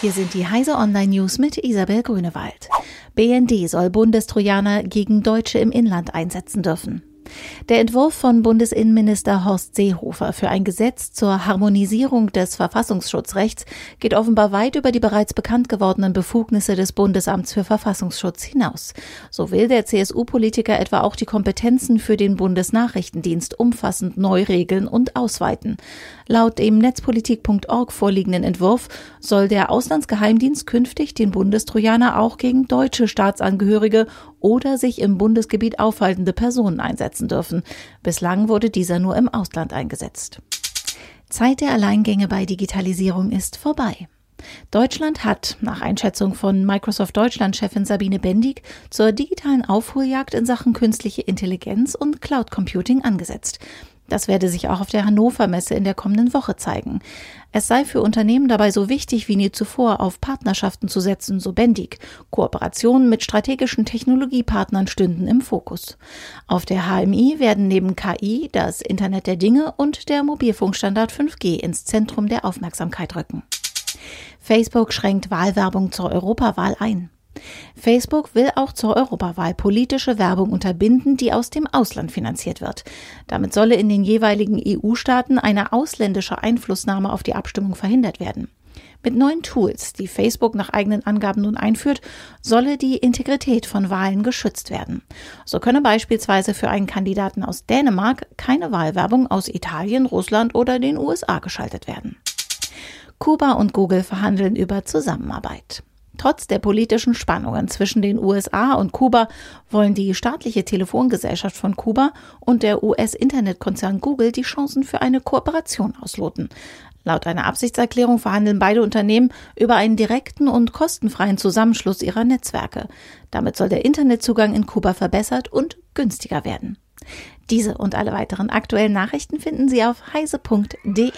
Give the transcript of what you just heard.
Hier sind die Heise Online News mit Isabel Grünewald. BND soll Bundestrojaner gegen Deutsche im Inland einsetzen dürfen. Der Entwurf von Bundesinnenminister Horst Seehofer für ein Gesetz zur Harmonisierung des Verfassungsschutzrechts geht offenbar weit über die bereits bekannt gewordenen Befugnisse des Bundesamts für Verfassungsschutz hinaus. So will der CSU-Politiker etwa auch die Kompetenzen für den Bundesnachrichtendienst umfassend neu regeln und ausweiten. Laut dem netzpolitik.org vorliegenden Entwurf soll der Auslandsgeheimdienst künftig den Bundestrojaner auch gegen deutsche Staatsangehörige oder sich im Bundesgebiet aufhaltende Personen einsetzen dürfen. Bislang wurde dieser nur im Ausland eingesetzt. Zeit der Alleingänge bei Digitalisierung ist vorbei. Deutschland hat, nach Einschätzung von Microsoft Deutschland-Chefin Sabine Bendig, zur digitalen Aufholjagd in Sachen künstliche Intelligenz und Cloud Computing angesetzt. Das werde sich auch auf der Hannover Messe in der kommenden Woche zeigen. Es sei für Unternehmen dabei so wichtig wie nie zuvor, auf Partnerschaften zu setzen, so Bendig. Kooperationen mit strategischen Technologiepartnern stünden im Fokus. Auf der HMI werden neben KI das Internet der Dinge und der Mobilfunkstandard 5G ins Zentrum der Aufmerksamkeit rücken. Facebook schränkt Wahlwerbung zur Europawahl ein. Facebook will auch zur Europawahl politische Werbung unterbinden, die aus dem Ausland finanziert wird. Damit solle in den jeweiligen EU-Staaten eine ausländische Einflussnahme auf die Abstimmung verhindert werden. Mit neuen Tools, die Facebook nach eigenen Angaben nun einführt, solle die Integrität von Wahlen geschützt werden. So könne beispielsweise für einen Kandidaten aus Dänemark keine Wahlwerbung aus Italien, Russland oder den USA geschaltet werden. Kuba und Google verhandeln über Zusammenarbeit. Trotz der politischen Spannungen zwischen den USA und Kuba wollen die staatliche Telefongesellschaft von Kuba und der US-Internetkonzern Google die Chancen für eine Kooperation ausloten. Laut einer Absichtserklärung verhandeln beide Unternehmen über einen direkten und kostenfreien Zusammenschluss ihrer Netzwerke. Damit soll der Internetzugang in Kuba verbessert und günstiger werden. Diese und alle weiteren aktuellen Nachrichten finden Sie auf heise.de.